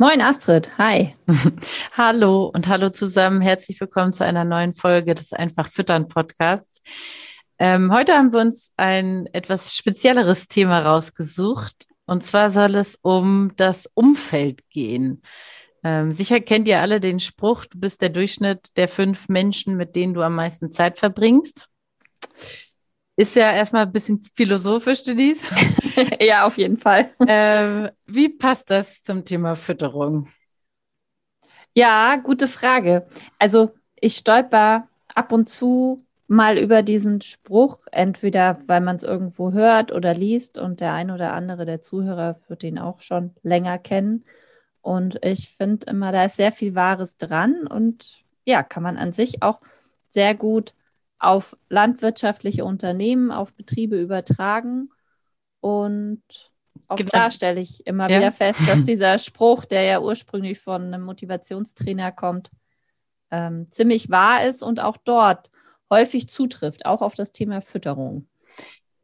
Moin Astrid, hi. hallo und hallo zusammen. Herzlich willkommen zu einer neuen Folge des Einfach Füttern Podcasts. Ähm, heute haben wir uns ein etwas spezielleres Thema rausgesucht. Und zwar soll es um das Umfeld gehen. Ähm, sicher kennt ihr alle den Spruch, du bist der Durchschnitt der fünf Menschen, mit denen du am meisten Zeit verbringst. Ist ja erstmal ein bisschen philosophisch, Denise. ja, auf jeden Fall. Ähm, wie passt das zum Thema Fütterung? Ja, gute Frage. Also ich stolper ab und zu mal über diesen Spruch, entweder weil man es irgendwo hört oder liest und der ein oder andere der Zuhörer wird ihn auch schon länger kennen. Und ich finde immer, da ist sehr viel Wahres dran und ja, kann man an sich auch sehr gut auf landwirtschaftliche Unternehmen, auf Betriebe übertragen. Und auch genau. da stelle ich immer ja. wieder fest, dass dieser Spruch, der ja ursprünglich von einem Motivationstrainer kommt, ähm, ziemlich wahr ist und auch dort häufig zutrifft, auch auf das Thema Fütterung.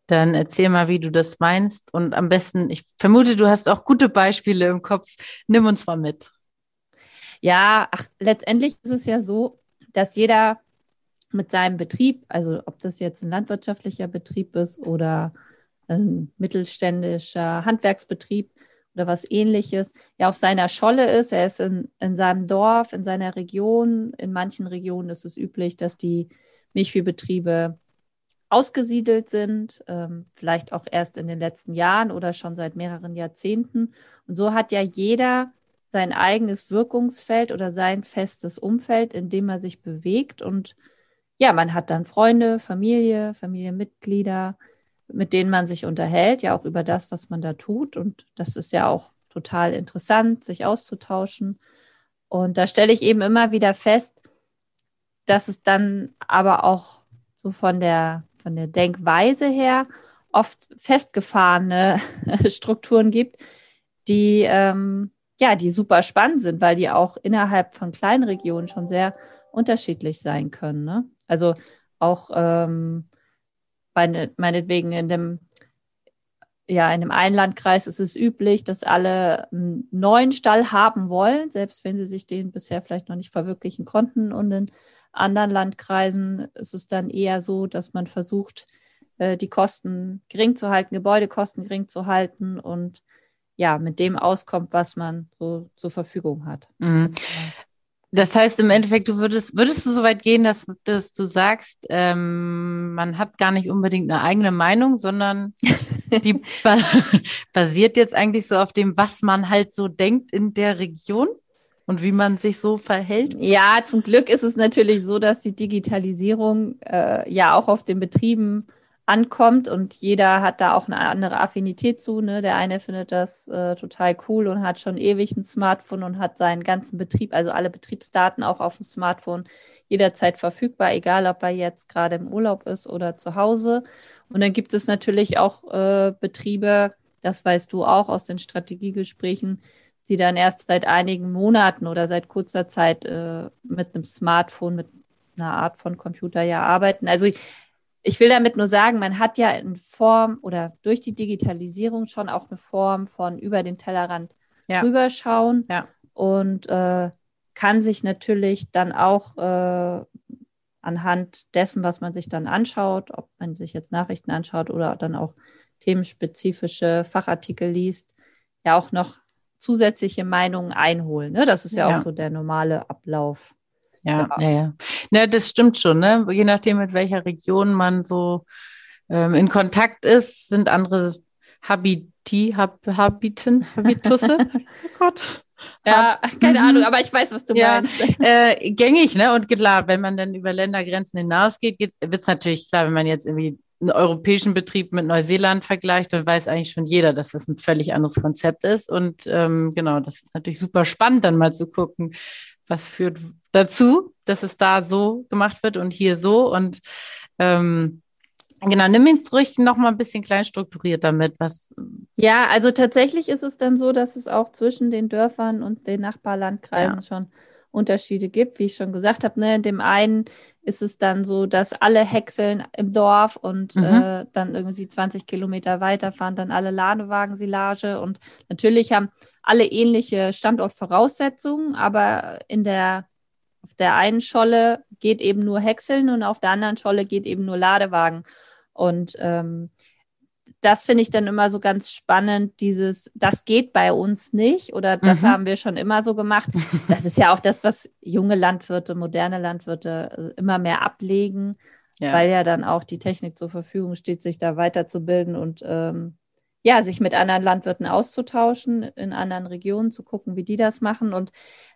Dann erzähl mal, wie du das meinst. Und am besten, ich vermute, du hast auch gute Beispiele im Kopf. Nimm uns mal mit. Ja, ach, letztendlich ist es ja so, dass jeder mit seinem Betrieb, also ob das jetzt ein landwirtschaftlicher Betrieb ist oder ein mittelständischer Handwerksbetrieb oder was ähnliches, ja auf seiner Scholle ist. Er ist in, in seinem Dorf, in seiner Region. In manchen Regionen ist es üblich, dass die Milchviehbetriebe ausgesiedelt sind, ähm, vielleicht auch erst in den letzten Jahren oder schon seit mehreren Jahrzehnten. Und so hat ja jeder sein eigenes Wirkungsfeld oder sein festes Umfeld, in dem er sich bewegt. Und ja, man hat dann Freunde, Familie, Familienmitglieder, mit denen man sich unterhält, ja auch über das, was man da tut. Und das ist ja auch total interessant, sich auszutauschen. Und da stelle ich eben immer wieder fest, dass es dann aber auch so von der von der Denkweise her oft festgefahrene Strukturen gibt, die ähm, ja, die super spannend sind, weil die auch innerhalb von kleinen Regionen schon sehr unterschiedlich sein können. Ne? Also auch ähm, meine, meinetwegen in dem ja, in dem einen Landkreis ist es üblich, dass alle einen neuen Stall haben wollen, selbst wenn sie sich den bisher vielleicht noch nicht verwirklichen konnten. Und in anderen Landkreisen ist es dann eher so, dass man versucht, äh, die Kosten gering zu halten, Gebäudekosten gering zu halten und ja, mit dem auskommt, was man so zur Verfügung hat. Mhm. Das heißt im Endeffekt, du würdest, würdest du so weit gehen, dass, dass du sagst, ähm, man hat gar nicht unbedingt eine eigene Meinung, sondern die basiert jetzt eigentlich so auf dem, was man halt so denkt in der Region? und wie man sich so verhält? Ja, zum Glück ist es natürlich so, dass die Digitalisierung äh, ja auch auf den Betrieben ankommt und jeder hat da auch eine andere Affinität zu. Ne? Der eine findet das äh, total cool und hat schon ewig ein Smartphone und hat seinen ganzen Betrieb, also alle Betriebsdaten auch auf dem Smartphone jederzeit verfügbar, egal ob er jetzt gerade im Urlaub ist oder zu Hause. Und dann gibt es natürlich auch äh, Betriebe, das weißt du auch aus den Strategiegesprächen, die dann erst seit einigen Monaten oder seit kurzer Zeit äh, mit einem Smartphone, mit einer Art von Computer ja arbeiten. Also ich, ich will damit nur sagen, man hat ja in Form oder durch die Digitalisierung schon auch eine Form von über den Tellerrand ja. rüberschauen ja. und äh, kann sich natürlich dann auch äh, anhand dessen, was man sich dann anschaut, ob man sich jetzt Nachrichten anschaut oder dann auch themenspezifische Fachartikel liest, ja auch noch zusätzliche Meinungen einholen. Ne? Das ist ja, ja, auch so der normale Ablauf. Ja, ja, ja. Ja. Ne, das stimmt schon. Ne? Je nachdem, mit welcher Region man so ähm, in Kontakt ist, sind andere Habiti, Hab, Habiten, Habitusse. oh Gott. Ja, keine mhm. Ahnung, aber ich weiß, was du ja, meinst. Äh, gängig, ne? Und klar, wenn man dann über Ländergrenzen hinausgeht, wird es natürlich klar, wenn man jetzt irgendwie einen europäischen Betrieb mit Neuseeland vergleicht, dann weiß eigentlich schon jeder, dass das ein völlig anderes Konzept ist. Und ähm, genau, das ist natürlich super spannend, dann mal zu gucken, was führt dazu, dass es da so gemacht wird und hier so. Und ähm, Genau, nimm ihn ruhig noch mal ein bisschen klein strukturiert damit. Was ja, also tatsächlich ist es dann so, dass es auch zwischen den Dörfern und den Nachbarlandkreisen ja. schon Unterschiede gibt. Wie ich schon gesagt habe, ne, in dem einen ist es dann so, dass alle häckseln im Dorf und mhm. äh, dann irgendwie 20 Kilometer weiter fahren dann alle Ladewagen-Silage und natürlich haben alle ähnliche Standortvoraussetzungen, aber in der auf der einen Scholle geht eben nur Häckseln und auf der anderen Scholle geht eben nur Ladewagen. Und ähm, das finde ich dann immer so ganz spannend, dieses, das geht bei uns nicht oder das mhm. haben wir schon immer so gemacht. Das ist ja auch das, was junge Landwirte, moderne Landwirte äh, immer mehr ablegen, ja. weil ja dann auch die Technik zur Verfügung steht, sich da weiterzubilden und ähm, ja, sich mit anderen Landwirten auszutauschen, in anderen Regionen zu gucken, wie die das machen. Und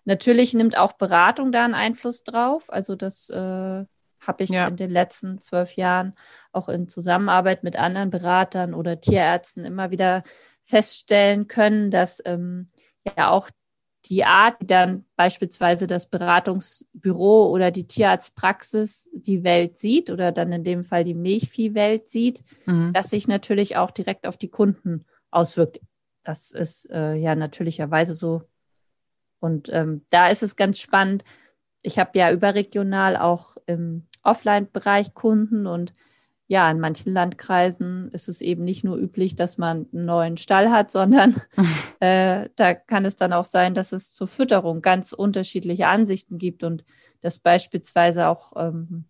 natürlich nimmt auch Beratung da einen Einfluss drauf. Also das äh, habe ich ja. in den letzten zwölf Jahren auch in Zusammenarbeit mit anderen Beratern oder Tierärzten immer wieder feststellen können, dass ähm, ja auch die Art, wie dann beispielsweise das Beratungsbüro oder die Tierarztpraxis die Welt sieht oder dann in dem Fall die Milchviehwelt sieht, mhm. dass sich natürlich auch direkt auf die Kunden auswirkt. Das ist äh, ja natürlicherweise so. Und ähm, da ist es ganz spannend, ich habe ja überregional auch im Offline-Bereich Kunden und ja, in manchen Landkreisen ist es eben nicht nur üblich, dass man einen neuen Stall hat, sondern äh, da kann es dann auch sein, dass es zur Fütterung ganz unterschiedliche Ansichten gibt und dass beispielsweise auch ähm,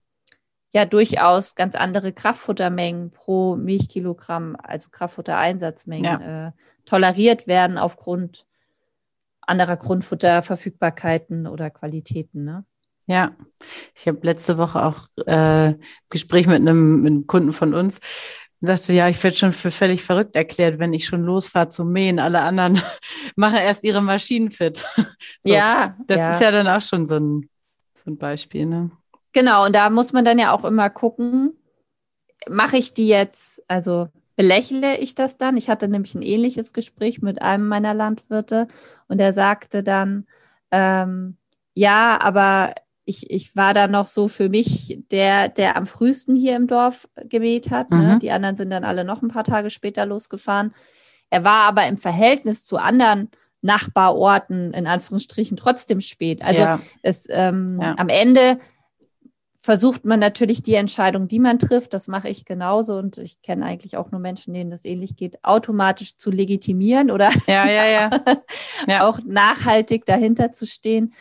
ja durchaus ganz andere Kraftfuttermengen pro Milchkilogramm, also Kraftfuttereinsatzmengen, ja. äh, toleriert werden aufgrund anderer Grundfutterverfügbarkeiten oder Qualitäten. Ne? Ja, ich habe letzte Woche auch äh, Gespräch mit einem, mit einem Kunden von uns sagte, ja, ich werde schon für völlig verrückt erklärt, wenn ich schon losfahre zu mähen. Alle anderen machen erst ihre Maschinen fit. so, ja. Das ja. ist ja dann auch schon so ein, so ein Beispiel, ne? Genau, und da muss man dann ja auch immer gucken, mache ich die jetzt, also belächle ich das dann. Ich hatte nämlich ein ähnliches Gespräch mit einem meiner Landwirte und er sagte dann, ähm, ja, aber ich, ich war da noch so für mich der, der am frühesten hier im Dorf gemäht hat. Ne? Mhm. Ne? Die anderen sind dann alle noch ein paar Tage später losgefahren. Er war aber im Verhältnis zu anderen Nachbarorten in Anführungsstrichen trotzdem spät. Also ja. es ähm, ja. am Ende versucht man natürlich die Entscheidung, die man trifft, das mache ich genauso. Und ich kenne eigentlich auch nur Menschen, denen das ähnlich geht, automatisch zu legitimieren oder ja, ja, ja. auch nachhaltig dahinter zu stehen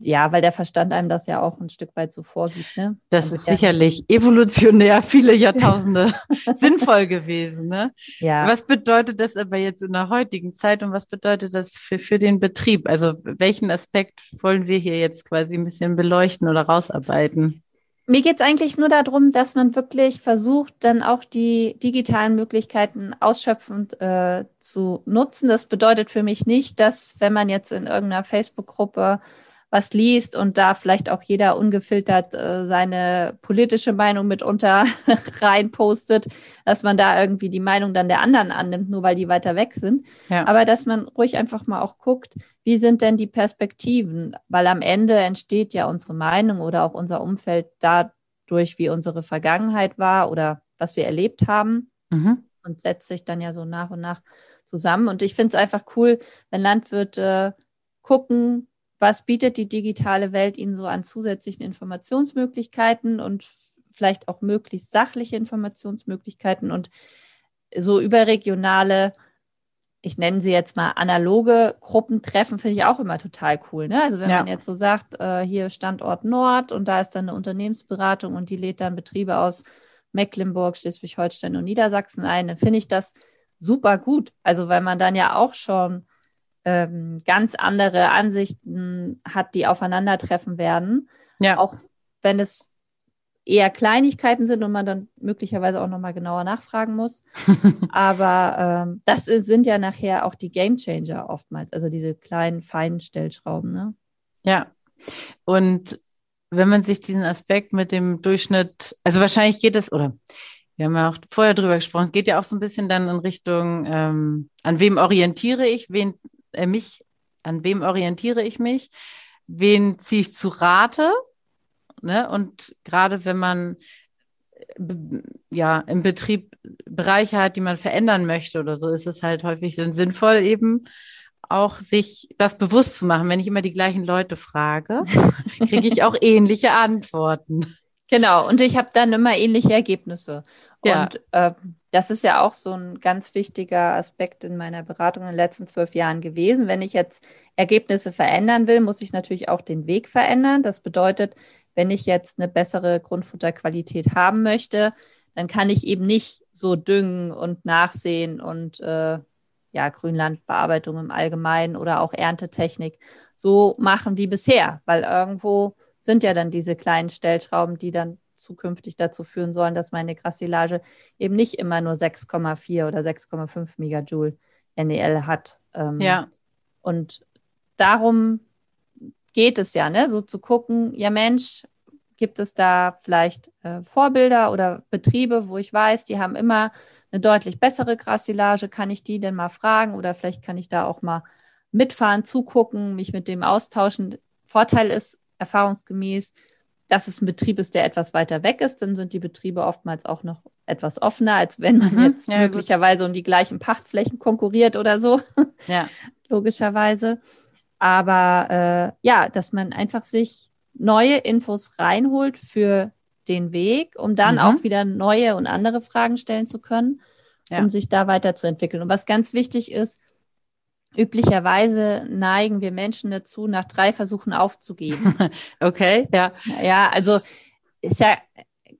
ja, weil der Verstand einem das ja auch ein Stück weit so vorgibt. Ne? Das ist sicherlich evolutionär viele Jahrtausende sinnvoll gewesen. Ne? Ja. Was bedeutet das aber jetzt in der heutigen Zeit und was bedeutet das für, für den Betrieb? Also welchen Aspekt wollen wir hier jetzt quasi ein bisschen beleuchten oder rausarbeiten? Mir geht es eigentlich nur darum, dass man wirklich versucht, dann auch die digitalen Möglichkeiten ausschöpfend äh, zu nutzen. Das bedeutet für mich nicht, dass wenn man jetzt in irgendeiner Facebook-Gruppe was liest und da vielleicht auch jeder ungefiltert äh, seine politische Meinung mitunter reinpostet, dass man da irgendwie die Meinung dann der anderen annimmt, nur weil die weiter weg sind. Ja. Aber dass man ruhig einfach mal auch guckt, wie sind denn die Perspektiven? Weil am Ende entsteht ja unsere Meinung oder auch unser Umfeld dadurch, wie unsere Vergangenheit war oder was wir erlebt haben. Mhm. Und setzt sich dann ja so nach und nach zusammen. Und ich finde es einfach cool, wenn Landwirte gucken, was bietet die digitale Welt ihnen so an zusätzlichen Informationsmöglichkeiten und vielleicht auch möglichst sachliche Informationsmöglichkeiten und so überregionale, ich nenne sie jetzt mal analoge Gruppentreffen, finde ich auch immer total cool. Ne? Also wenn ja. man jetzt so sagt, äh, hier Standort Nord und da ist dann eine Unternehmensberatung und die lädt dann Betriebe aus Mecklenburg, Schleswig-Holstein und Niedersachsen ein, dann finde ich das super gut. Also weil man dann ja auch schon ähm, ganz andere Ansichten hat, die aufeinandertreffen werden. Ja. Auch wenn es eher Kleinigkeiten sind und man dann möglicherweise auch nochmal genauer nachfragen muss. Aber ähm, das ist, sind ja nachher auch die Game Changer oftmals, also diese kleinen, feinen Stellschrauben. Ne? Ja. Und wenn man sich diesen Aspekt mit dem Durchschnitt, also wahrscheinlich geht es, oder wir haben ja auch vorher drüber gesprochen, geht ja auch so ein bisschen dann in Richtung, ähm, an wem orientiere ich, wen äh, mich, an wem orientiere ich mich, wen ziehe ich zu Rate, ne? Und gerade wenn man ja im Betrieb Bereiche hat, die man verändern möchte oder so, ist es halt häufig sinnvoll, eben auch sich das bewusst zu machen. Wenn ich immer die gleichen Leute frage, kriege ich auch ähnliche Antworten. Genau, und ich habe dann immer ähnliche Ergebnisse. Ja. Und äh, das ist ja auch so ein ganz wichtiger Aspekt in meiner Beratung in den letzten zwölf Jahren gewesen. Wenn ich jetzt Ergebnisse verändern will, muss ich natürlich auch den Weg verändern. Das bedeutet, wenn ich jetzt eine bessere Grundfutterqualität haben möchte, dann kann ich eben nicht so düngen und nachsehen und äh, ja, Grünlandbearbeitung im Allgemeinen oder auch Erntetechnik so machen wie bisher, weil irgendwo sind ja dann diese kleinen Stellschrauben, die dann zukünftig dazu führen sollen, dass meine Grassilage eben nicht immer nur 6,4 oder 6,5 Megajoule NEL hat. Ähm, ja. Und darum geht es ja, ne? so zu gucken, ja Mensch, gibt es da vielleicht äh, Vorbilder oder Betriebe, wo ich weiß, die haben immer eine deutlich bessere Grassilage, kann ich die denn mal fragen oder vielleicht kann ich da auch mal mitfahren, zugucken, mich mit dem austauschen. Vorteil ist erfahrungsgemäß, dass es ein Betrieb ist, der etwas weiter weg ist, dann sind die Betriebe oftmals auch noch etwas offener, als wenn man mhm, jetzt ja, möglicherweise gut. um die gleichen Pachtflächen konkurriert oder so. Ja. Logischerweise. Aber äh, ja, dass man einfach sich neue Infos reinholt für den Weg, um dann mhm. auch wieder neue und andere Fragen stellen zu können, ja. um sich da weiterzuentwickeln. Und was ganz wichtig ist, üblicherweise neigen wir Menschen dazu, nach drei Versuchen aufzugeben. okay, ja. Ja, also ist ja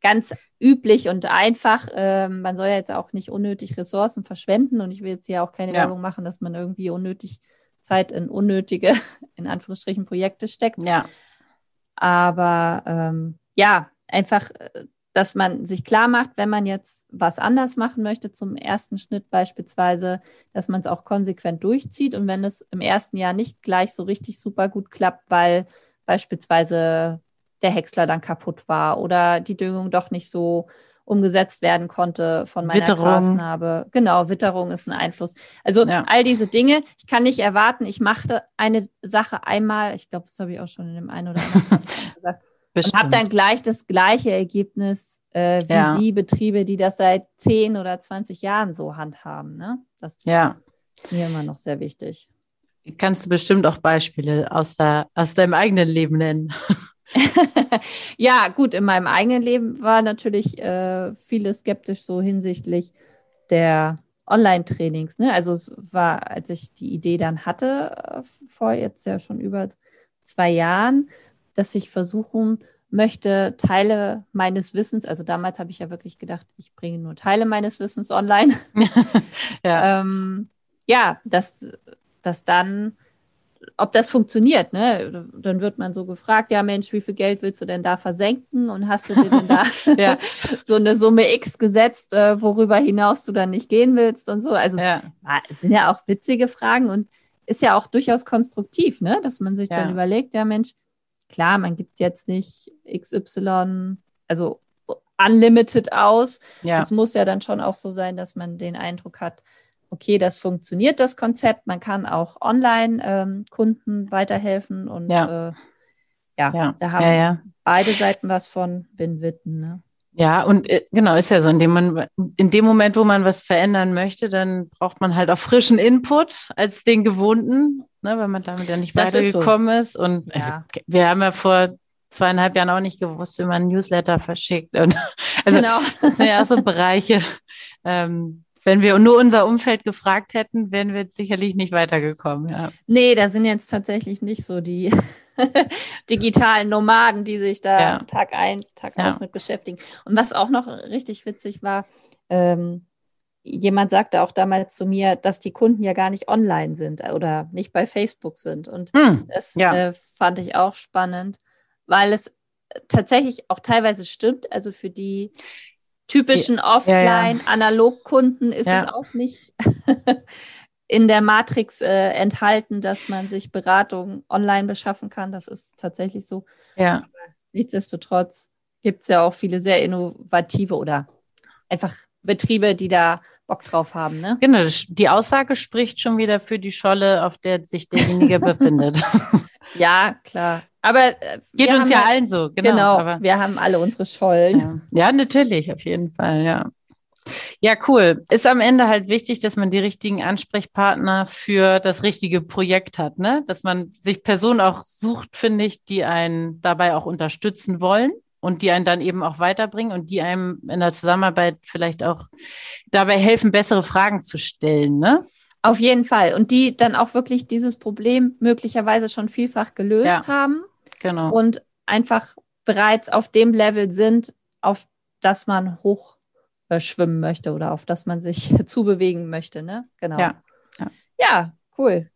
ganz üblich und einfach. Ähm, man soll ja jetzt auch nicht unnötig Ressourcen verschwenden und ich will jetzt hier auch keine ja. Werbung machen, dass man irgendwie unnötig Zeit in unnötige, in Anführungsstrichen, Projekte steckt. Ja. Aber ähm, ja, einfach, äh, dass man sich klar macht, wenn man jetzt was anders machen möchte zum ersten Schnitt beispielsweise, dass man es auch konsequent durchzieht und wenn es im ersten Jahr nicht gleich so richtig super gut klappt, weil beispielsweise der Häcksler dann kaputt war oder die Düngung doch nicht so umgesetzt werden konnte von meiner Witterung. Grasnarbe. Genau, Witterung ist ein Einfluss. Also ja. all diese Dinge. Ich kann nicht erwarten, ich machte eine Sache einmal, ich glaube, das habe ich auch schon in dem einen oder anderen gesagt, Bestimmt. und habe dann gleich das gleiche Ergebnis äh, wie ja. die Betriebe, die das seit 10 oder 20 Jahren so handhaben. Ne? Das ja. ist mir immer noch sehr wichtig. Kannst du bestimmt auch Beispiele aus, der, aus deinem eigenen Leben nennen? ja, gut, in meinem eigenen Leben war natürlich äh, vieles skeptisch so hinsichtlich der Online-Trainings. Ne? Also es war, als ich die Idee dann hatte, äh, vor jetzt ja schon über zwei Jahren, dass ich versuchen möchte, Teile meines Wissens, also damals habe ich ja wirklich gedacht, ich bringe nur Teile meines Wissens online. ja. ähm, ja, dass, dass dann ob das funktioniert, ne? Dann wird man so gefragt, ja Mensch, wie viel Geld willst du denn da versenken und hast du dir denn da ja. so eine Summe X gesetzt, äh, worüber hinaus du dann nicht gehen willst und so. Also ja. es sind ja auch witzige Fragen und ist ja auch durchaus konstruktiv, ne? Dass man sich ja. dann überlegt, ja Mensch, klar, man gibt jetzt nicht XY, also unlimited aus. Ja. Es muss ja dann schon auch so sein, dass man den Eindruck hat, okay, das funktioniert, das Konzept. Man kann auch Online-Kunden ähm, weiterhelfen und ja. Äh, ja, ja, da haben ja, beide Seiten was von Win-Win. Ne? Ja, und äh, genau, ist ja so, in dem, man, in dem Moment, wo man was verändern möchte, dann braucht man halt auch frischen Input als den gewohnten, ne, weil man damit ja nicht das weitergekommen ist, so. ist. Und also, wir haben ja vor zweieinhalb Jahren auch nicht gewusst, wie man ein Newsletter verschickt. Und also genau. das sind ja auch so Bereiche, ähm, wenn wir nur unser Umfeld gefragt hätten, wären wir sicherlich nicht weitergekommen. Ja. Nee, da sind jetzt tatsächlich nicht so die digitalen Nomaden, die sich da ja. Tag ein, Tag ja. aus mit beschäftigen. Und was auch noch richtig witzig war, ähm, jemand sagte auch damals zu mir, dass die Kunden ja gar nicht online sind oder nicht bei Facebook sind. Und hm, das ja. äh, fand ich auch spannend, weil es tatsächlich auch teilweise stimmt. Also für die typischen Offline-Analog-Kunden ist ja. es auch nicht in der Matrix äh, enthalten, dass man sich Beratung online beschaffen kann. Das ist tatsächlich so. Ja. Aber nichtsdestotrotz gibt es ja auch viele sehr innovative oder einfach Betriebe, die da Bock drauf haben. Ne? Genau, die Aussage spricht schon wieder für die Scholle, auf der sich derjenige befindet. Ja, klar. Aber äh, geht uns ja allen so, genau. genau wir haben alle unsere Schollen. Ja. ja, natürlich, auf jeden Fall, ja. Ja, cool. Ist am Ende halt wichtig, dass man die richtigen Ansprechpartner für das richtige Projekt hat, ne? Dass man sich Personen auch sucht, finde ich, die einen dabei auch unterstützen wollen und die einen dann eben auch weiterbringen und die einem in der Zusammenarbeit vielleicht auch dabei helfen, bessere Fragen zu stellen, ne? Auf jeden Fall. Und die dann auch wirklich dieses Problem möglicherweise schon vielfach gelöst ja, haben. Genau. Und einfach bereits auf dem Level sind, auf das man hoch äh, schwimmen möchte oder auf das man sich zubewegen möchte. Ne? Genau. Ja. ja. ja, cool.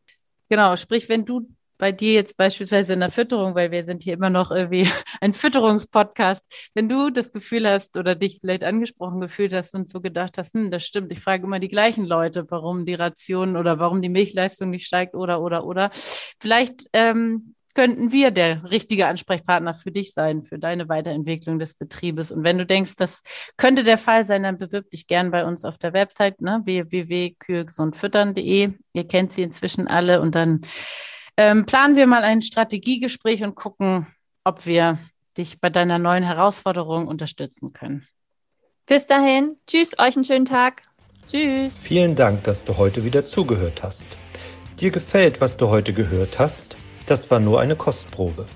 Genau, sprich, wenn du bei dir jetzt beispielsweise in der Fütterung, weil wir sind hier immer noch irgendwie ein Fütterungspodcast, wenn du das Gefühl hast oder dich vielleicht angesprochen gefühlt hast und so gedacht hast, hm, das stimmt, ich frage immer die gleichen Leute, warum die Ration oder warum die Milchleistung nicht steigt oder oder oder. Vielleicht ähm, könnten wir der richtige Ansprechpartner für dich sein, für deine Weiterentwicklung des Betriebes. Und wenn du denkst, das könnte der Fall sein, dann bewirb dich gern bei uns auf der Website ne, www.kühegesundfüttern.de. Ihr kennt sie inzwischen alle und dann ähm, planen wir mal ein Strategiegespräch und gucken, ob wir dich bei deiner neuen Herausforderung unterstützen können. Bis dahin, tschüss, euch einen schönen Tag. Tschüss. Vielen Dank, dass du heute wieder zugehört hast. Dir gefällt, was du heute gehört hast? Das war nur eine Kostprobe.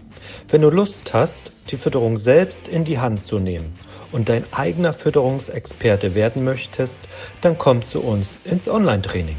Wenn du Lust hast, die Fütterung selbst in die Hand zu nehmen und dein eigener Fütterungsexperte werden möchtest, dann komm zu uns ins Online-Training.